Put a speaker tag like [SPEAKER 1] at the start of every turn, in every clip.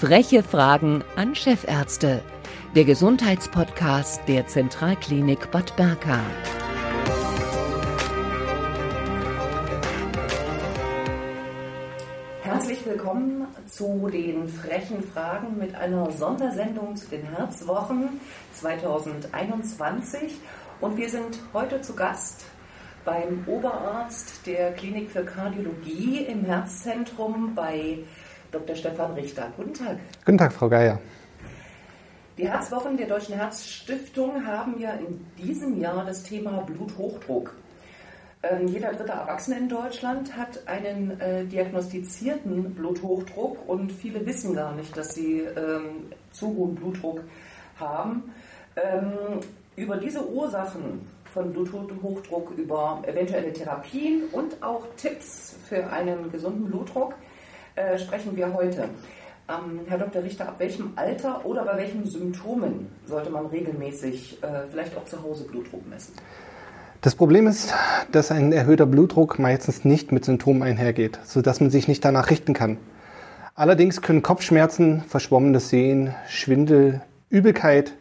[SPEAKER 1] Freche Fragen an Chefärzte. Der Gesundheitspodcast der Zentralklinik Bad Berka.
[SPEAKER 2] Herzlich willkommen zu den frechen Fragen mit einer Sondersendung zu den Herzwochen 2021. Und wir sind heute zu Gast beim Oberarzt der Klinik für Kardiologie im Herzzentrum bei Dr. Stefan Richter. Guten Tag.
[SPEAKER 3] Guten Tag, Frau Geier.
[SPEAKER 2] Die Herzwochen der Deutschen Herzstiftung haben ja in diesem Jahr das Thema Bluthochdruck. Ähm, jeder dritte Erwachsene in Deutschland hat einen äh, diagnostizierten Bluthochdruck und viele wissen gar nicht, dass sie ähm, zu hohen Blutdruck haben. Ähm, über diese Ursachen von Bluthochdruck, über eventuelle Therapien und auch Tipps für einen gesunden Blutdruck äh, sprechen wir heute. Ähm, Herr Dr. Richter, ab welchem Alter oder bei welchen Symptomen sollte man regelmäßig äh, vielleicht auch zu Hause Blutdruck messen?
[SPEAKER 3] Das Problem ist, dass ein erhöhter Blutdruck meistens nicht mit Symptomen einhergeht, sodass man sich nicht danach richten kann. Allerdings können Kopfschmerzen, verschwommenes Sehen, Schwindel, Übelkeit,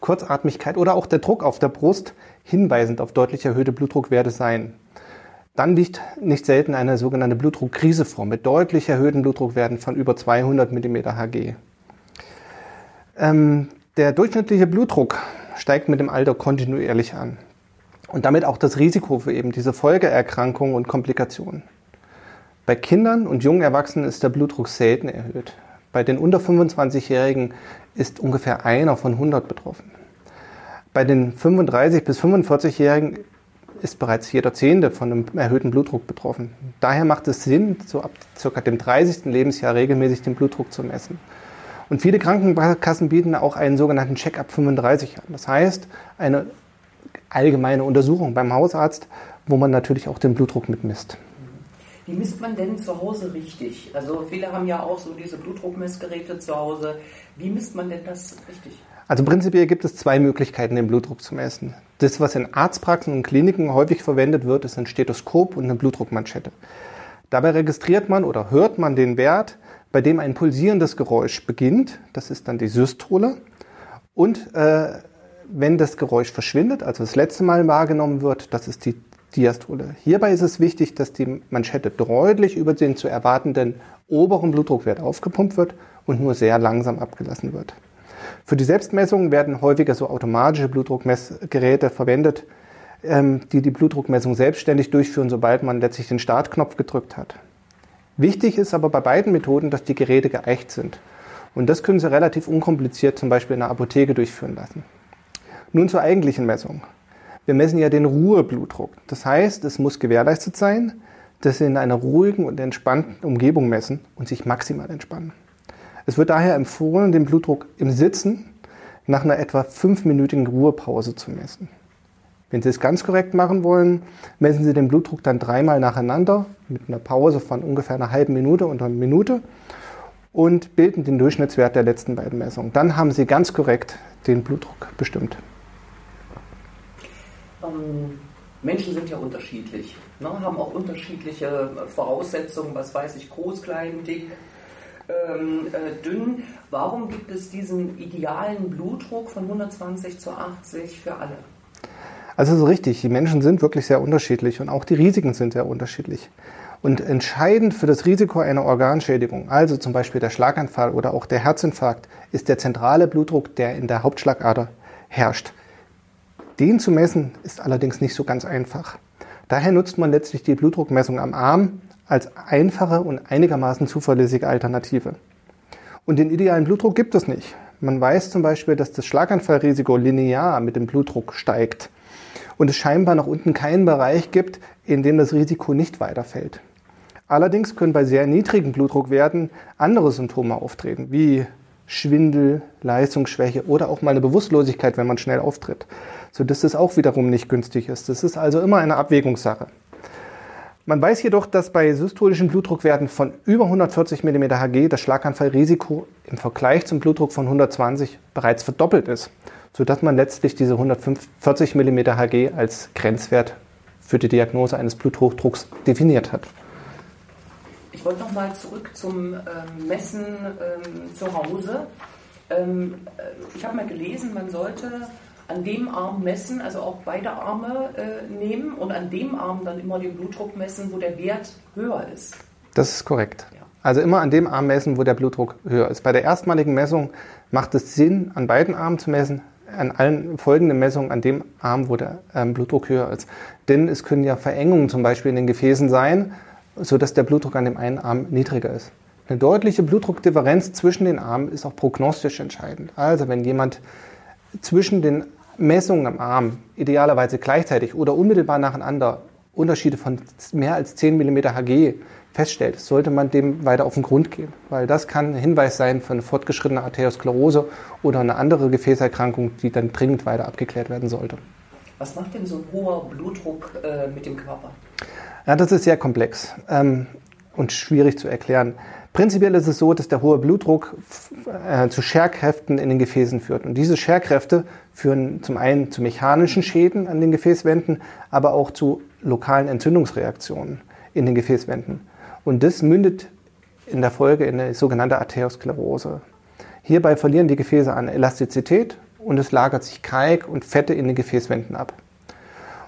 [SPEAKER 3] Kurzatmigkeit oder auch der Druck auf der Brust hinweisend auf deutlich erhöhte Blutdruckwerte sein. Dann liegt nicht selten eine sogenannte Blutdruckkrise vor mit deutlich erhöhten Blutdruckwerten von über 200 mm Hg. Ähm, der durchschnittliche Blutdruck steigt mit dem Alter kontinuierlich an und damit auch das Risiko für eben diese Folgeerkrankungen und Komplikationen. Bei Kindern und jungen Erwachsenen ist der Blutdruck selten erhöht. Bei den unter 25-Jährigen ist ungefähr einer von 100 betroffen. Bei den 35 bis 45-Jährigen ist bereits jeder Zehnte von einem erhöhten Blutdruck betroffen. Daher macht es Sinn, so ab ca. dem 30. Lebensjahr regelmäßig den Blutdruck zu messen. Und viele Krankenkassen bieten auch einen sogenannten Check-up 35 an. Das heißt, eine allgemeine Untersuchung beim Hausarzt, wo man natürlich auch den Blutdruck mitmisst.
[SPEAKER 2] Wie misst man denn zu Hause richtig? Also viele haben ja auch so diese Blutdruckmessgeräte zu Hause. Wie misst man denn das richtig?
[SPEAKER 3] Also prinzipiell gibt es zwei Möglichkeiten, den Blutdruck zu messen. Das, was in Arztpraxen und Kliniken häufig verwendet wird, ist ein Stethoskop und eine Blutdruckmanschette. Dabei registriert man oder hört man den Wert, bei dem ein pulsierendes Geräusch beginnt. Das ist dann die Systole. Und äh, wenn das Geräusch verschwindet, also das letzte Mal wahrgenommen wird, das ist die Diastole. Hierbei ist es wichtig, dass die Manschette deutlich über den zu erwartenden oberen Blutdruckwert aufgepumpt wird und nur sehr langsam abgelassen wird. Für die Selbstmessung werden häufiger so automatische Blutdruckmessgeräte verwendet, ähm, die die Blutdruckmessung selbstständig durchführen, sobald man letztlich den Startknopf gedrückt hat. Wichtig ist aber bei beiden Methoden, dass die Geräte geeicht sind. Und das können Sie relativ unkompliziert zum Beispiel in der Apotheke durchführen lassen. Nun zur eigentlichen Messung. Wir messen ja den Ruheblutdruck. Das heißt, es muss gewährleistet sein, dass Sie in einer ruhigen und entspannten Umgebung messen und sich maximal entspannen. Es wird daher empfohlen, den Blutdruck im Sitzen nach einer etwa fünfminütigen Ruhepause zu messen. Wenn Sie es ganz korrekt machen wollen, messen Sie den Blutdruck dann dreimal nacheinander mit einer Pause von ungefähr einer halben Minute oder einer Minute und bilden den Durchschnittswert der letzten beiden Messungen. Dann haben Sie ganz korrekt den Blutdruck bestimmt.
[SPEAKER 2] Ähm, Menschen sind ja unterschiedlich, ne, haben auch unterschiedliche Voraussetzungen, was weiß ich, groß, klein, dick, ähm, äh, dünn. Warum gibt es diesen idealen Blutdruck von 120 zu 80 für alle?
[SPEAKER 3] Also so richtig, die Menschen sind wirklich sehr unterschiedlich und auch die Risiken sind sehr unterschiedlich. Und entscheidend für das Risiko einer Organschädigung, also zum Beispiel der Schlaganfall oder auch der Herzinfarkt, ist der zentrale Blutdruck, der in der Hauptschlagader herrscht. Den zu messen ist allerdings nicht so ganz einfach. Daher nutzt man letztlich die Blutdruckmessung am Arm als einfache und einigermaßen zuverlässige Alternative. Und den idealen Blutdruck gibt es nicht. Man weiß zum Beispiel, dass das Schlaganfallrisiko linear mit dem Blutdruck steigt und es scheinbar nach unten keinen Bereich gibt, in dem das Risiko nicht weiterfällt. Allerdings können bei sehr niedrigen Blutdruckwerten andere Symptome auftreten, wie Schwindel, Leistungsschwäche oder auch mal eine Bewusstlosigkeit, wenn man schnell auftritt, sodass das auch wiederum nicht günstig ist. Das ist also immer eine Abwägungssache. Man weiß jedoch, dass bei systolischen Blutdruckwerten von über 140 mm Hg das Schlaganfallrisiko im Vergleich zum Blutdruck von 120 bereits verdoppelt ist, sodass man letztlich diese 140 mm Hg als Grenzwert für die Diagnose eines Bluthochdrucks definiert hat.
[SPEAKER 2] Ich wollte noch mal zurück zum ähm, Messen ähm, zu Hause. Ähm, äh, ich habe mal gelesen, man sollte an dem Arm messen, also auch beide Arme äh, nehmen und an dem Arm dann immer den Blutdruck messen, wo der Wert höher ist.
[SPEAKER 3] Das ist korrekt. Ja. Also immer an dem Arm messen, wo der Blutdruck höher ist. Bei der erstmaligen Messung macht es Sinn, an beiden Armen zu messen, an allen folgenden Messungen an dem Arm, wo der ähm, Blutdruck höher ist. Denn es können ja Verengungen zum Beispiel in den Gefäßen sein, sodass der Blutdruck an dem einen Arm niedriger ist. Eine deutliche Blutdruckdifferenz zwischen den Armen ist auch prognostisch entscheidend. Also wenn jemand zwischen den Messungen am Arm idealerweise gleichzeitig oder unmittelbar nacheinander Unterschiede von mehr als 10 mm Hg feststellt, sollte man dem weiter auf den Grund gehen, weil das kann ein Hinweis sein für eine fortgeschrittene Arteriosklerose oder eine andere Gefäßerkrankung, die dann dringend weiter abgeklärt werden sollte.
[SPEAKER 2] Was macht denn so ein hoher Blutdruck äh, mit dem Körper?
[SPEAKER 3] Ja, das ist sehr komplex ähm, und schwierig zu erklären. Prinzipiell ist es so, dass der hohe Blutdruck äh, zu Scherkräften in den Gefäßen führt. Und diese Scherkräfte führen zum einen zu mechanischen Schäden an den Gefäßwänden, aber auch zu lokalen Entzündungsreaktionen in den Gefäßwänden. Und das mündet in der Folge in eine sogenannte Arteriosklerose. Hierbei verlieren die Gefäße an Elastizität und es lagert sich Kalk und Fette in den Gefäßwänden ab.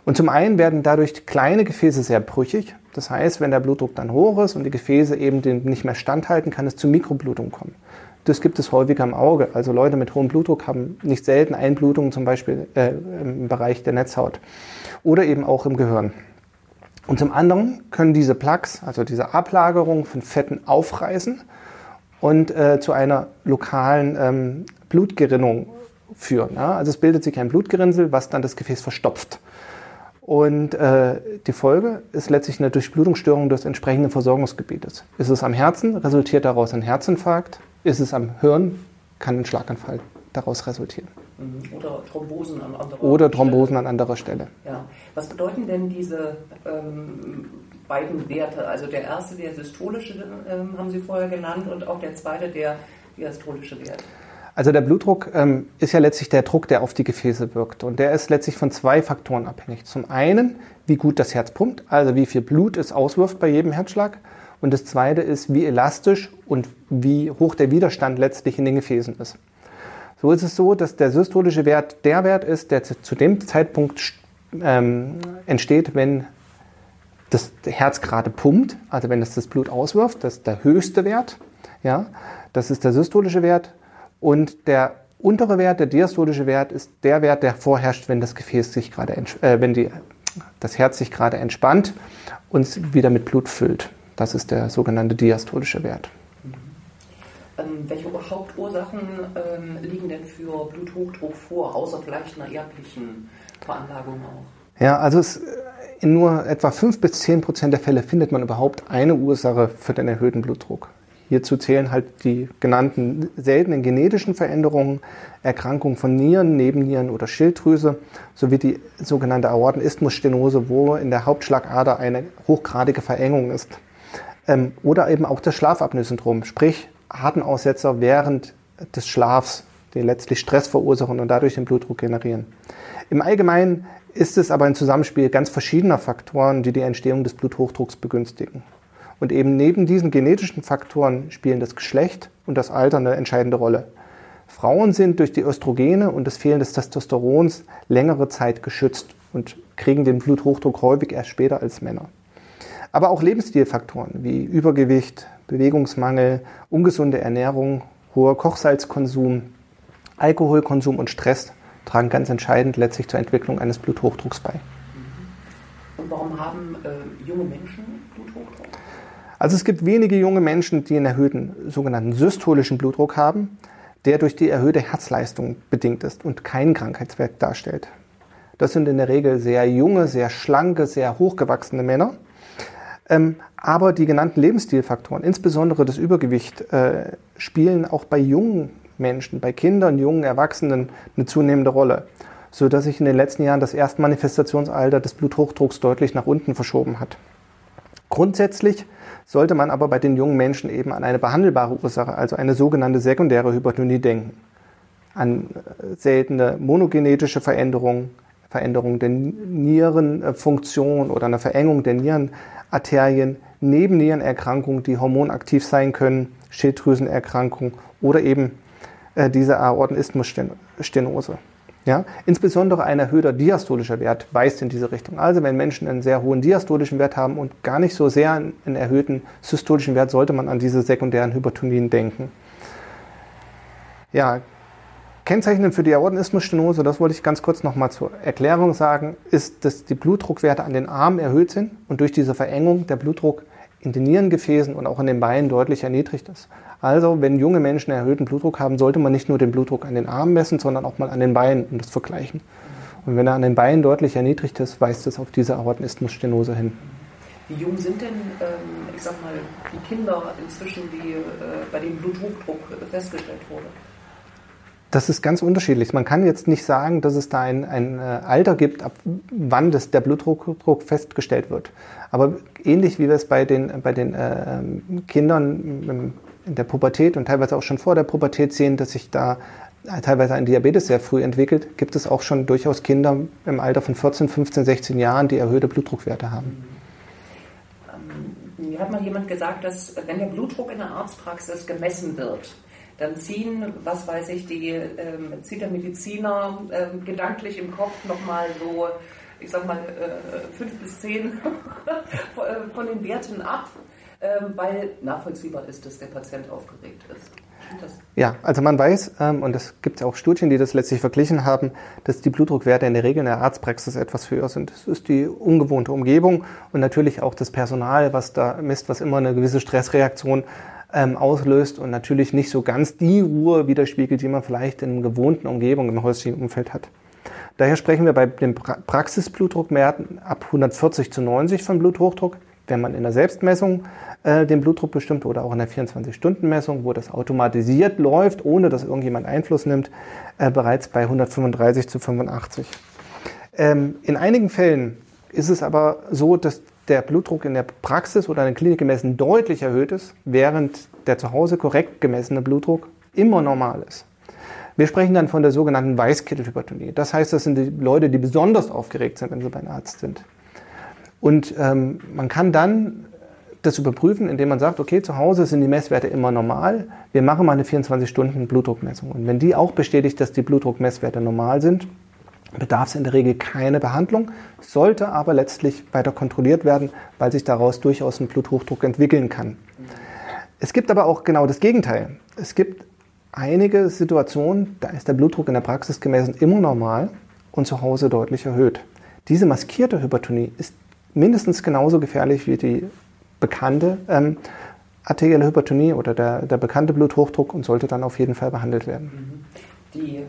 [SPEAKER 3] Und zum einen werden dadurch kleine Gefäße sehr brüchig. Das heißt, wenn der Blutdruck dann hoch ist und die Gefäße eben nicht mehr standhalten, kann es zu Mikroblutungen kommen. Das gibt es häufiger im Auge. Also Leute mit hohem Blutdruck haben nicht selten Einblutungen zum Beispiel äh, im Bereich der Netzhaut oder eben auch im Gehirn. Und zum anderen können diese Plaques, also diese Ablagerung von Fetten, aufreißen und äh, zu einer lokalen ähm, Blutgerinnung führen. Ja? Also es bildet sich ein Blutgerinnsel, was dann das Gefäß verstopft. Und äh, die Folge ist letztlich eine Durchblutungsstörung des entsprechenden Versorgungsgebietes. Ist es am Herzen, resultiert daraus ein Herzinfarkt. Ist es am Hirn, kann ein Schlaganfall daraus resultieren.
[SPEAKER 2] Mhm. Oder Thrombosen an anderer
[SPEAKER 3] Stelle. Oder Thrombosen Stelle. an anderer Stelle.
[SPEAKER 2] Ja. Was bedeuten denn diese ähm, beiden Werte? Also der erste, der systolische, ähm, haben Sie vorher genannt, und auch der zweite, der diastolische Wert.
[SPEAKER 3] Also der Blutdruck ähm, ist ja letztlich der Druck, der auf die Gefäße wirkt. Und der ist letztlich von zwei Faktoren abhängig. Zum einen, wie gut das Herz pumpt, also wie viel Blut es auswirft bei jedem Herzschlag. Und das zweite ist, wie elastisch und wie hoch der Widerstand letztlich in den Gefäßen ist. So ist es so, dass der systolische Wert der Wert ist, der zu dem Zeitpunkt ähm, entsteht, wenn das Herz gerade pumpt, also wenn es das Blut auswirft, das ist der höchste Wert. Ja, das ist der systolische Wert. Und der untere Wert, der diastolische Wert, ist der Wert, der vorherrscht, wenn das Gefäß sich gerade, äh, wenn die, das Herz sich gerade entspannt und wieder mit Blut füllt. Das ist der sogenannte diastolische Wert.
[SPEAKER 2] Ähm, welche Hauptursachen ähm, liegen denn für Bluthochdruck vor, außer vielleicht einer erblichen Veranlagung auch?
[SPEAKER 3] Ja, also es, in nur etwa 5 bis 10 Prozent der Fälle findet man überhaupt eine Ursache für den erhöhten Blutdruck. Hierzu zählen halt die genannten seltenen genetischen Veränderungen, Erkrankungen von Nieren, Nebennieren oder Schilddrüse sowie die sogenannte Aortenisthmusstenose, wo in der Hauptschlagader eine hochgradige Verengung ist. Ähm, oder eben auch das Schlafapnoe-Syndrom, sprich Atemaussetzer während des Schlafs, die letztlich Stress verursachen und dadurch den Blutdruck generieren. Im Allgemeinen ist es aber ein Zusammenspiel ganz verschiedener Faktoren, die die Entstehung des Bluthochdrucks begünstigen. Und eben neben diesen genetischen Faktoren spielen das Geschlecht und das Alter eine entscheidende Rolle. Frauen sind durch die Östrogene und das Fehlen des Testosterons längere Zeit geschützt und kriegen den Bluthochdruck häufig erst später als Männer. Aber auch Lebensstilfaktoren wie Übergewicht, Bewegungsmangel, ungesunde Ernährung, hoher Kochsalzkonsum, Alkoholkonsum und Stress tragen ganz entscheidend letztlich zur Entwicklung eines Bluthochdrucks bei.
[SPEAKER 2] Und warum haben äh, junge Menschen?
[SPEAKER 3] Also es gibt wenige junge Menschen, die einen erhöhten sogenannten systolischen Blutdruck haben, der durch die erhöhte Herzleistung bedingt ist und kein Krankheitswerk darstellt. Das sind in der Regel sehr junge, sehr schlanke, sehr hochgewachsene Männer. Ähm, aber die genannten Lebensstilfaktoren, insbesondere das Übergewicht, äh, spielen auch bei jungen Menschen, bei Kindern, jungen Erwachsenen eine zunehmende Rolle, sodass sich in den letzten Jahren das Erstmanifestationsalter des Bluthochdrucks deutlich nach unten verschoben hat. Grundsätzlich sollte man aber bei den jungen Menschen eben an eine behandelbare Ursache, also eine sogenannte sekundäre Hypertonie denken. An äh, seltene monogenetische Veränderungen, Veränderung der Nierenfunktion oder eine Verengung der Nierenarterien, neben Nierenerkrankungen, die hormonaktiv sein können, Schilddrüsenerkrankungen oder eben äh, diese Aortenisthmusstenose. Ja? Insbesondere ein erhöhter diastolischer Wert weist in diese Richtung. Also wenn Menschen einen sehr hohen diastolischen Wert haben und gar nicht so sehr einen erhöhten systolischen Wert, sollte man an diese sekundären Hypertonien denken. Ja, Kennzeichnend für die Aortenisthmusstenose, das wollte ich ganz kurz nochmal zur Erklärung sagen, ist, dass die Blutdruckwerte an den Armen erhöht sind und durch diese Verengung der Blutdruck in den Nierengefäßen und auch in den Beinen deutlich erniedrigt ist. Also, wenn junge Menschen erhöhten Blutdruck haben, sollte man nicht nur den Blutdruck an den Armen messen, sondern auch mal an den Beinen und das vergleichen. Und wenn er an den Beinen deutlich erniedrigt ist, weist es auf diese Aortenisthmusstenose hin.
[SPEAKER 2] Wie jung sind denn, ähm, ich sag mal, die Kinder inzwischen, die, äh, bei denen Bluthochdruck festgestellt wurde?
[SPEAKER 3] Das ist ganz unterschiedlich. Man kann jetzt nicht sagen, dass es da ein, ein äh, Alter gibt, ab wann das, der Blutdruck festgestellt wird. Aber ähnlich wie wir es bei den, bei den äh, Kindern in der Pubertät und teilweise auch schon vor der Pubertät sehen, dass sich da teilweise ein Diabetes sehr früh entwickelt, gibt es auch schon durchaus Kinder im Alter von 14, 15, 16 Jahren, die erhöhte Blutdruckwerte haben.
[SPEAKER 2] Ähm, mir hat mal jemand gesagt, dass wenn der Blutdruck in der Arztpraxis gemessen wird, dann ziehen, was weiß ich, die, ähm, zieht der Mediziner ähm, gedanklich im Kopf nochmal so, ich sag mal, äh, fünf bis zehn äh, von den Werten ab, ähm, weil nachvollziehbar ist, dass der Patient aufgeregt ist.
[SPEAKER 3] Ja, also man weiß, ähm, und es gibt auch Studien, die das letztlich verglichen haben, dass die Blutdruckwerte in der Regel in der Arztpraxis etwas höher sind. Das ist die ungewohnte Umgebung und natürlich auch das Personal, was da misst, was immer eine gewisse Stressreaktion ähm, auslöst und natürlich nicht so ganz die Ruhe widerspiegelt, die man vielleicht in einer gewohnten Umgebung im häuslichen Umfeld hat. Daher sprechen wir bei den Praxisblutdruckwerten ab 140 zu 90 von Bluthochdruck. Wenn man in der Selbstmessung äh, den Blutdruck bestimmt oder auch in der 24-Stunden-Messung, wo das automatisiert läuft, ohne dass irgendjemand Einfluss nimmt, äh, bereits bei 135 zu 85. Ähm, in einigen Fällen ist es aber so, dass der Blutdruck in der Praxis oder in der Klinik gemessen deutlich erhöht ist, während der zu Hause korrekt gemessene Blutdruck immer normal ist. Wir sprechen dann von der sogenannten Weißkittelhypertonie. Das heißt, das sind die Leute, die besonders aufgeregt sind, wenn sie beim Arzt sind. Und ähm, man kann dann das überprüfen, indem man sagt, okay, zu Hause sind die Messwerte immer normal. Wir machen mal eine 24-Stunden-Blutdruckmessung. Und wenn die auch bestätigt, dass die Blutdruckmesswerte normal sind, bedarf es in der Regel keine Behandlung, sollte aber letztlich weiter kontrolliert werden, weil sich daraus durchaus ein Bluthochdruck entwickeln kann. Es gibt aber auch genau das Gegenteil. Es gibt einige Situationen, da ist der Blutdruck in der Praxis gemessen immer normal und zu Hause deutlich erhöht. Diese maskierte Hypertonie ist mindestens genauso gefährlich wie die bekannte ähm, arterielle Hypertonie oder der, der bekannte Bluthochdruck und sollte dann auf jeden Fall behandelt werden.
[SPEAKER 2] Mhm die äh,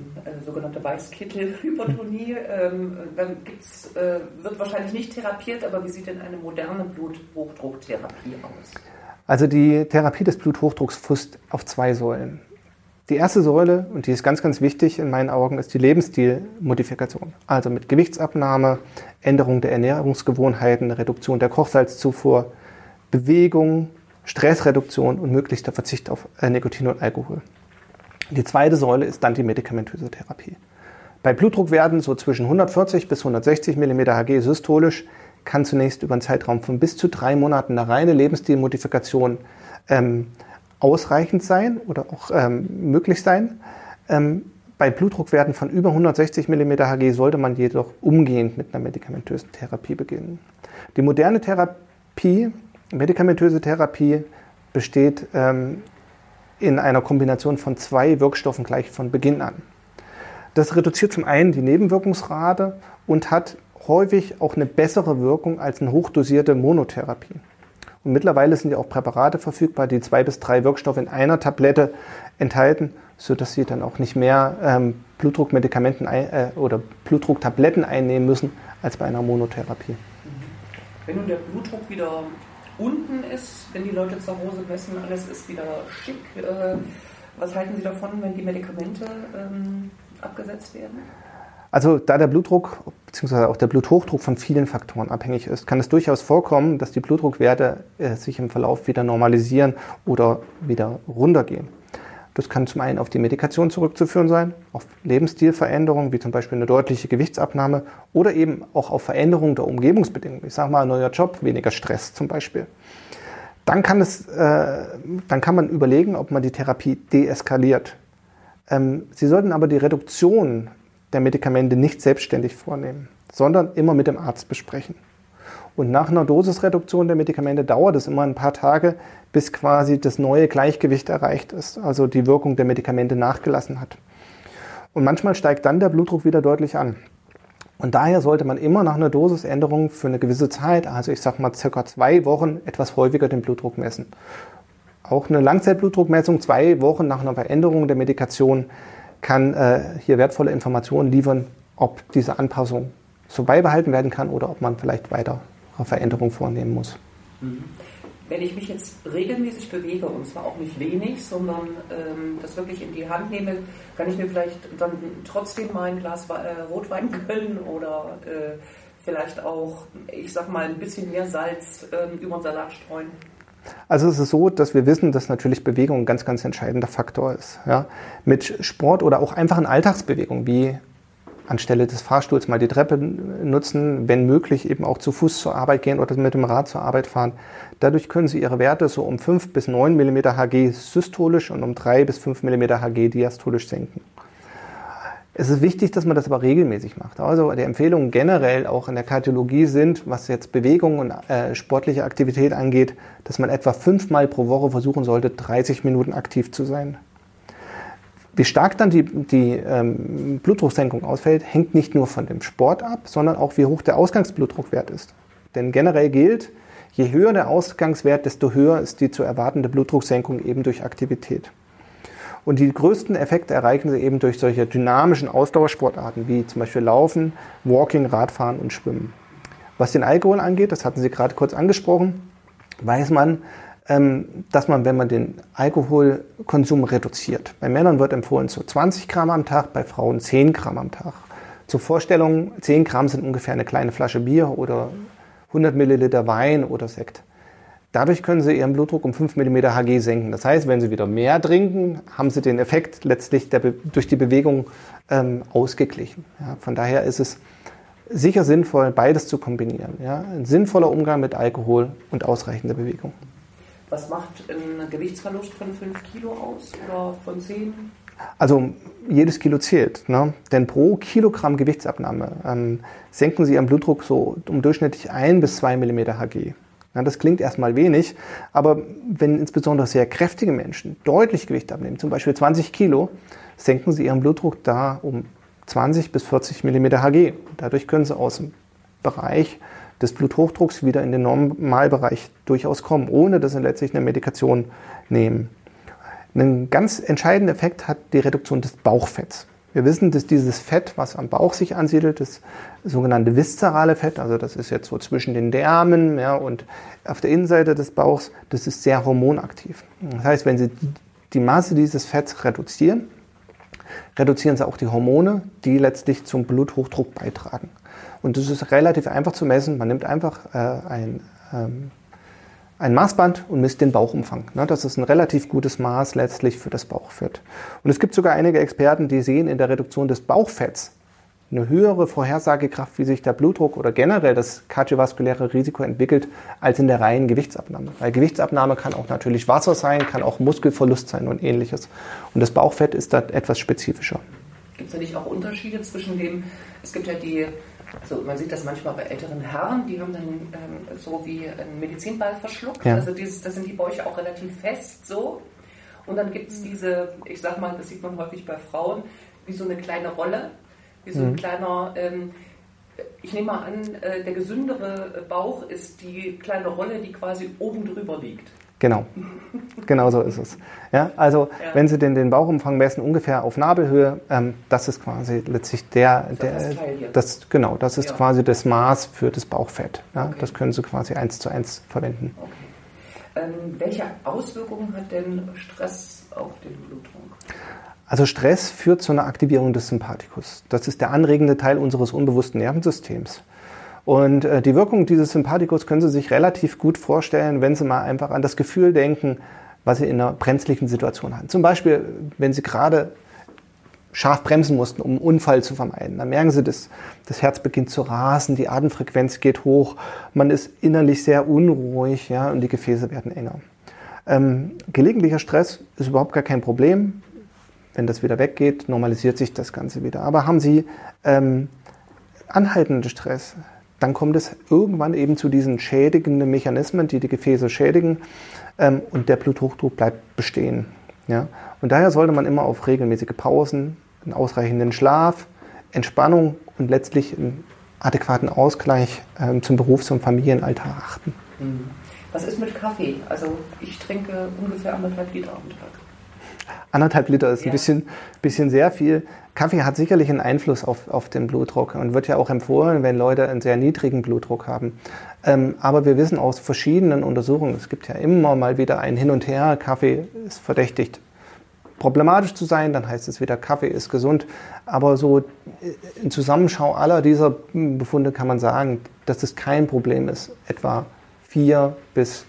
[SPEAKER 2] sogenannte Weißkittelhypertonie. Ähm, dann gibt's, äh, wird wahrscheinlich nicht therapiert, aber wie sieht denn eine moderne Bluthochdrucktherapie aus?
[SPEAKER 3] Also die Therapie des Bluthochdrucks fußt auf zwei Säulen. Die erste Säule, und die ist ganz, ganz wichtig in meinen Augen, ist die Lebensstilmodifikation. Also mit Gewichtsabnahme, Änderung der Ernährungsgewohnheiten, Reduktion der Kochsalzzufuhr, Bewegung, Stressreduktion und möglichster Verzicht auf äh, Nikotin und Alkohol. Die zweite Säule ist dann die medikamentöse Therapie. Bei Blutdruckwerten so zwischen 140 bis 160 mm Hg systolisch kann zunächst über einen Zeitraum von bis zu drei Monaten eine reine Lebensstilmodifikation ähm, ausreichend sein oder auch ähm, möglich sein. Ähm, bei Blutdruckwerten von über 160 mm Hg sollte man jedoch umgehend mit einer medikamentösen Therapie beginnen. Die moderne Therapie, medikamentöse Therapie, besteht ähm, in einer Kombination von zwei Wirkstoffen gleich von Beginn an. Das reduziert zum einen die Nebenwirkungsrate und hat häufig auch eine bessere Wirkung als eine hochdosierte Monotherapie. Und mittlerweile sind ja auch Präparate verfügbar, die zwei bis drei Wirkstoffe in einer Tablette enthalten, sodass Sie dann auch nicht mehr ähm, Blutdruckmedikamenten äh, oder Blutdrucktabletten einnehmen müssen als bei einer Monotherapie.
[SPEAKER 2] Wenn nun der Blutdruck wieder unten ist, wenn die Leute zu Hause messen, alles ist wieder schick. Äh, was halten Sie davon, wenn die Medikamente ähm, abgesetzt werden?
[SPEAKER 3] Also da der Blutdruck bzw. auch der Bluthochdruck von vielen Faktoren abhängig ist, kann es durchaus vorkommen, dass die Blutdruckwerte äh, sich im Verlauf wieder normalisieren oder wieder runtergehen. Das kann zum einen auf die Medikation zurückzuführen sein, auf Lebensstilveränderungen, wie zum Beispiel eine deutliche Gewichtsabnahme oder eben auch auf Veränderungen der Umgebungsbedingungen. Ich sage mal, neuer Job, weniger Stress zum Beispiel. Dann kann, es, äh, dann kann man überlegen, ob man die Therapie deeskaliert. Ähm, Sie sollten aber die Reduktion der Medikamente nicht selbstständig vornehmen, sondern immer mit dem Arzt besprechen. Und nach einer Dosisreduktion der Medikamente dauert es immer ein paar Tage, bis quasi das neue Gleichgewicht erreicht ist, also die Wirkung der Medikamente nachgelassen hat. Und manchmal steigt dann der Blutdruck wieder deutlich an. Und daher sollte man immer nach einer Dosisänderung für eine gewisse Zeit, also ich sage mal circa zwei Wochen, etwas häufiger den Blutdruck messen. Auch eine Langzeitblutdruckmessung zwei Wochen nach einer Veränderung der Medikation kann äh, hier wertvolle Informationen liefern, ob diese Anpassung so beibehalten werden kann oder ob man vielleicht weiter Veränderungen vornehmen muss.
[SPEAKER 2] Mhm. Wenn ich mich jetzt regelmäßig bewege, und zwar auch nicht wenig, sondern ähm, das wirklich in die Hand nehme, kann ich mir vielleicht dann trotzdem mal ein Glas äh, Rotwein gönnen oder äh, vielleicht auch, ich sag mal, ein bisschen mehr Salz äh, über den Salat streuen.
[SPEAKER 3] Also es ist so, dass wir wissen, dass natürlich Bewegung ein ganz, ganz entscheidender Faktor ist. Ja? Mit Sport oder auch einfachen Alltagsbewegungen wie anstelle des Fahrstuhls mal die Treppe nutzen, wenn möglich eben auch zu Fuß zur Arbeit gehen oder mit dem Rad zur Arbeit fahren. Dadurch können Sie Ihre Werte so um 5 bis 9 mm Hg systolisch und um 3 bis 5 mm Hg diastolisch senken. Es ist wichtig, dass man das aber regelmäßig macht. Also die Empfehlungen generell auch in der Kardiologie sind, was jetzt Bewegung und äh, sportliche Aktivität angeht, dass man etwa fünfmal pro Woche versuchen sollte, 30 Minuten aktiv zu sein. Wie stark dann die, die ähm, Blutdrucksenkung ausfällt, hängt nicht nur von dem Sport ab, sondern auch wie hoch der Ausgangsblutdruckwert ist. Denn generell gilt, je höher der Ausgangswert, desto höher ist die zu erwartende Blutdrucksenkung eben durch Aktivität. Und die größten Effekte erreichen sie eben durch solche dynamischen Ausdauersportarten wie zum Beispiel Laufen, Walking, Radfahren und Schwimmen. Was den Alkohol angeht, das hatten Sie gerade kurz angesprochen, weiß man, ähm, dass man, wenn man den Alkoholkonsum reduziert, bei Männern wird empfohlen so 20 Gramm am Tag, bei Frauen 10 Gramm am Tag. Zur Vorstellung, 10 Gramm sind ungefähr eine kleine Flasche Bier oder 100 Milliliter Wein oder Sekt. Dadurch können Sie Ihren Blutdruck um 5 mm Hg senken. Das heißt, wenn Sie wieder mehr trinken, haben Sie den Effekt letztlich durch die Bewegung ähm, ausgeglichen. Ja, von daher ist es sicher sinnvoll, beides zu kombinieren. Ja? Ein sinnvoller Umgang mit Alkohol und ausreichende Bewegung.
[SPEAKER 2] Was macht ein Gewichtsverlust von 5 Kilo aus oder von 10?
[SPEAKER 3] Also jedes Kilo zählt. Ne? Denn pro Kilogramm Gewichtsabnahme ähm, senken Sie Ihren Blutdruck so um durchschnittlich 1 bis 2 mm Hg. Ja, das klingt erstmal wenig, aber wenn insbesondere sehr kräftige Menschen deutlich Gewicht abnehmen, zum Beispiel 20 Kilo, senken sie ihren Blutdruck da um 20 bis 40 mm Hg. Dadurch können sie aus dem Bereich des Bluthochdrucks wieder in den Normalbereich durchaus kommen, ohne dass sie letztlich eine Medikation nehmen. Einen ganz entscheidenden Effekt hat die Reduktion des Bauchfetts. Wir wissen, dass dieses Fett, was am Bauch sich ansiedelt, das sogenannte viszerale Fett, also das ist jetzt so zwischen den Därmen ja, und auf der Innenseite des Bauchs, das ist sehr hormonaktiv. Das heißt, wenn Sie die Masse dieses Fetts reduzieren, reduzieren Sie auch die Hormone, die letztlich zum Bluthochdruck beitragen. Und das ist relativ einfach zu messen. Man nimmt einfach äh, ein, ähm, ein Maßband und misst den Bauchumfang. Ne, das ist ein relativ gutes Maß letztlich für das Bauchfett. Und es gibt sogar einige Experten, die sehen in der Reduktion des Bauchfetts eine höhere Vorhersagekraft, wie sich der Blutdruck oder generell das kardiovaskuläre Risiko entwickelt, als in der reinen Gewichtsabnahme. Weil Gewichtsabnahme kann auch natürlich Wasser sein, kann auch Muskelverlust sein und ähnliches. Und das Bauchfett ist da etwas spezifischer.
[SPEAKER 2] Gibt es da nicht auch Unterschiede zwischen dem, es gibt ja die also man sieht das manchmal bei älteren Herren, die haben dann ähm, so wie einen Medizinball verschluckt. Ja. Also dieses, das sind die Bäuche auch relativ fest so. Und dann gibt es diese, ich sag mal, das sieht man häufig bei Frauen, wie so eine kleine Rolle, wie so ein mhm. kleiner, ähm, ich nehme mal an, äh, der gesündere Bauch ist die kleine Rolle, die quasi oben drüber liegt.
[SPEAKER 3] Genau, genau so ist es. Ja, also ja. wenn Sie den, den Bauchumfang messen, ungefähr auf Nabelhöhe, ähm, das ist quasi letztlich der, der das, das genau, das ist ja. quasi das Maß für das Bauchfett. Ja, okay. Das können Sie quasi eins zu eins verwenden.
[SPEAKER 2] Okay. Ähm, welche Auswirkungen hat denn Stress auf den Blutdruck?
[SPEAKER 3] Also Stress führt zu einer Aktivierung des Sympathikus. Das ist der anregende Teil unseres unbewussten Nervensystems. Und äh, die Wirkung dieses Sympathikus können Sie sich relativ gut vorstellen, wenn Sie mal einfach an das Gefühl denken, was Sie in einer brenzlichen Situation haben. Zum Beispiel, wenn Sie gerade scharf bremsen mussten, um einen Unfall zu vermeiden. Dann merken Sie, dass das Herz beginnt zu rasen, die Atemfrequenz geht hoch, man ist innerlich sehr unruhig ja, und die Gefäße werden enger. Ähm, gelegentlicher Stress ist überhaupt gar kein Problem. Wenn das wieder weggeht, normalisiert sich das Ganze wieder. Aber haben Sie ähm, anhaltenden Stress, dann kommt es irgendwann eben zu diesen schädigenden Mechanismen, die die Gefäße schädigen ähm, und der Bluthochdruck bleibt bestehen. Ja? Und daher sollte man immer auf regelmäßige Pausen, einen ausreichenden Schlaf, Entspannung und letztlich einen adäquaten Ausgleich ähm, zum Berufs- und Familienalltag achten.
[SPEAKER 2] Mhm. Was ist mit Kaffee? Also ich trinke ungefähr anderthalb Liter am Tag.
[SPEAKER 3] Anderthalb Liter ist ja. ein bisschen, bisschen sehr viel. Kaffee hat sicherlich einen Einfluss auf, auf den Blutdruck und wird ja auch empfohlen, wenn Leute einen sehr niedrigen Blutdruck haben. Ähm, aber wir wissen aus verschiedenen Untersuchungen, es gibt ja immer mal wieder ein Hin und Her, Kaffee ist verdächtigt problematisch zu sein, dann heißt es wieder, Kaffee ist gesund. Aber so äh, in Zusammenschau aller dieser Befunde kann man sagen, dass es kein Problem ist, etwa vier bis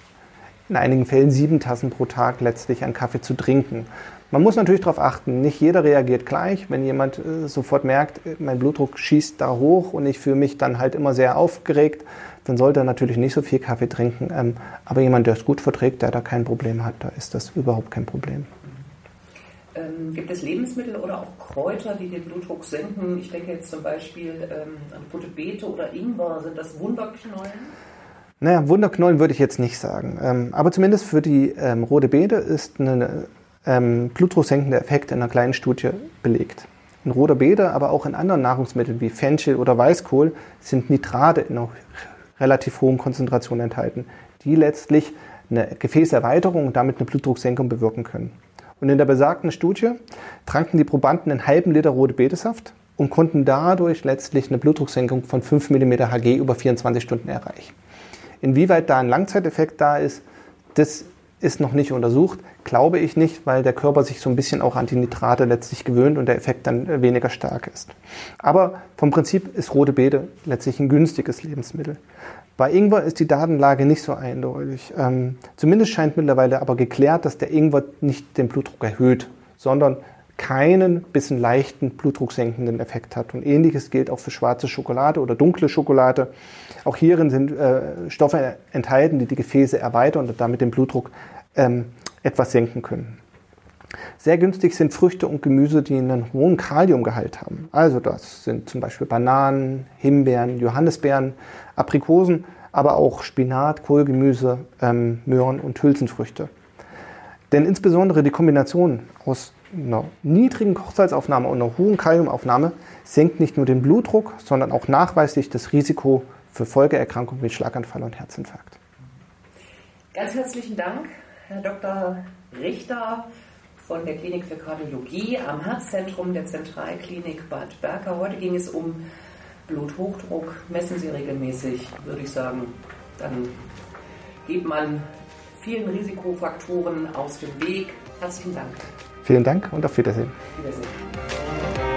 [SPEAKER 3] in einigen Fällen sieben Tassen pro Tag letztlich an Kaffee zu trinken. Man muss natürlich darauf achten, nicht jeder reagiert gleich. Wenn jemand äh, sofort merkt, äh, mein Blutdruck schießt da hoch und ich fühle mich dann halt immer sehr aufgeregt, dann sollte er natürlich nicht so viel Kaffee trinken. Ähm, aber jemand, der es gut verträgt, der da kein Problem hat, da ist das überhaupt kein Problem.
[SPEAKER 2] Ähm, gibt es Lebensmittel oder auch Kräuter, die den Blutdruck senken? Ich denke jetzt zum Beispiel ähm, an rote Beete oder Ingwer. Sind das Wunderknollen?
[SPEAKER 3] Naja, Wunderknollen würde ich jetzt nicht sagen. Ähm, aber zumindest für die ähm, rote Beete ist ein ähm, blutdrucksenkender Effekt in einer kleinen Studie belegt. In roter Beete, aber auch in anderen Nahrungsmitteln wie Fenchel oder Weißkohl sind Nitrate in einer relativ hohen Konzentration enthalten, die letztlich eine Gefäßerweiterung und damit eine Blutdrucksenkung bewirken können. Und in der besagten Studie tranken die Probanden einen halben Liter rote Betesaft und konnten dadurch letztlich eine Blutdrucksenkung von 5 mm Hg über 24 Stunden erreichen. Inwieweit da ein Langzeiteffekt da ist, das ist noch nicht untersucht. Glaube ich nicht, weil der Körper sich so ein bisschen auch an die Nitrate letztlich gewöhnt und der Effekt dann weniger stark ist. Aber vom Prinzip ist rote Beete letztlich ein günstiges Lebensmittel. Bei Ingwer ist die Datenlage nicht so eindeutig. Ähm, zumindest scheint mittlerweile aber geklärt, dass der Ingwer nicht den Blutdruck erhöht, sondern keinen bis einen leichten blutdrucksenkenden Effekt hat. Und ähnliches gilt auch für schwarze Schokolade oder dunkle Schokolade. Auch hierin sind äh, Stoffe enthalten, die die Gefäße erweitern und damit den Blutdruck ähm, etwas senken können. Sehr günstig sind Früchte und Gemüse, die einen hohen Kaliumgehalt haben. Also das sind zum Beispiel Bananen, Himbeeren, Johannisbeeren, Aprikosen, aber auch Spinat, Kohlgemüse, ähm, Möhren und Hülsenfrüchte. Denn insbesondere die Kombination aus einer niedrigen Kochsalzaufnahme und einer hohen Kaliumaufnahme senkt nicht nur den Blutdruck, sondern auch nachweislich das Risiko für Folgeerkrankungen wie Schlaganfall und Herzinfarkt.
[SPEAKER 2] Ganz herzlichen Dank, Herr Dr. Richter von der Klinik für Kardiologie am Herzzentrum der Zentralklinik Bad Berka. Heute ging es um Bluthochdruck. Messen Sie regelmäßig, würde ich sagen. Dann geht man vielen Risikofaktoren aus dem Weg. Herzlichen Dank.
[SPEAKER 3] Vielen Dank und auf Wiedersehen. Wiedersehen.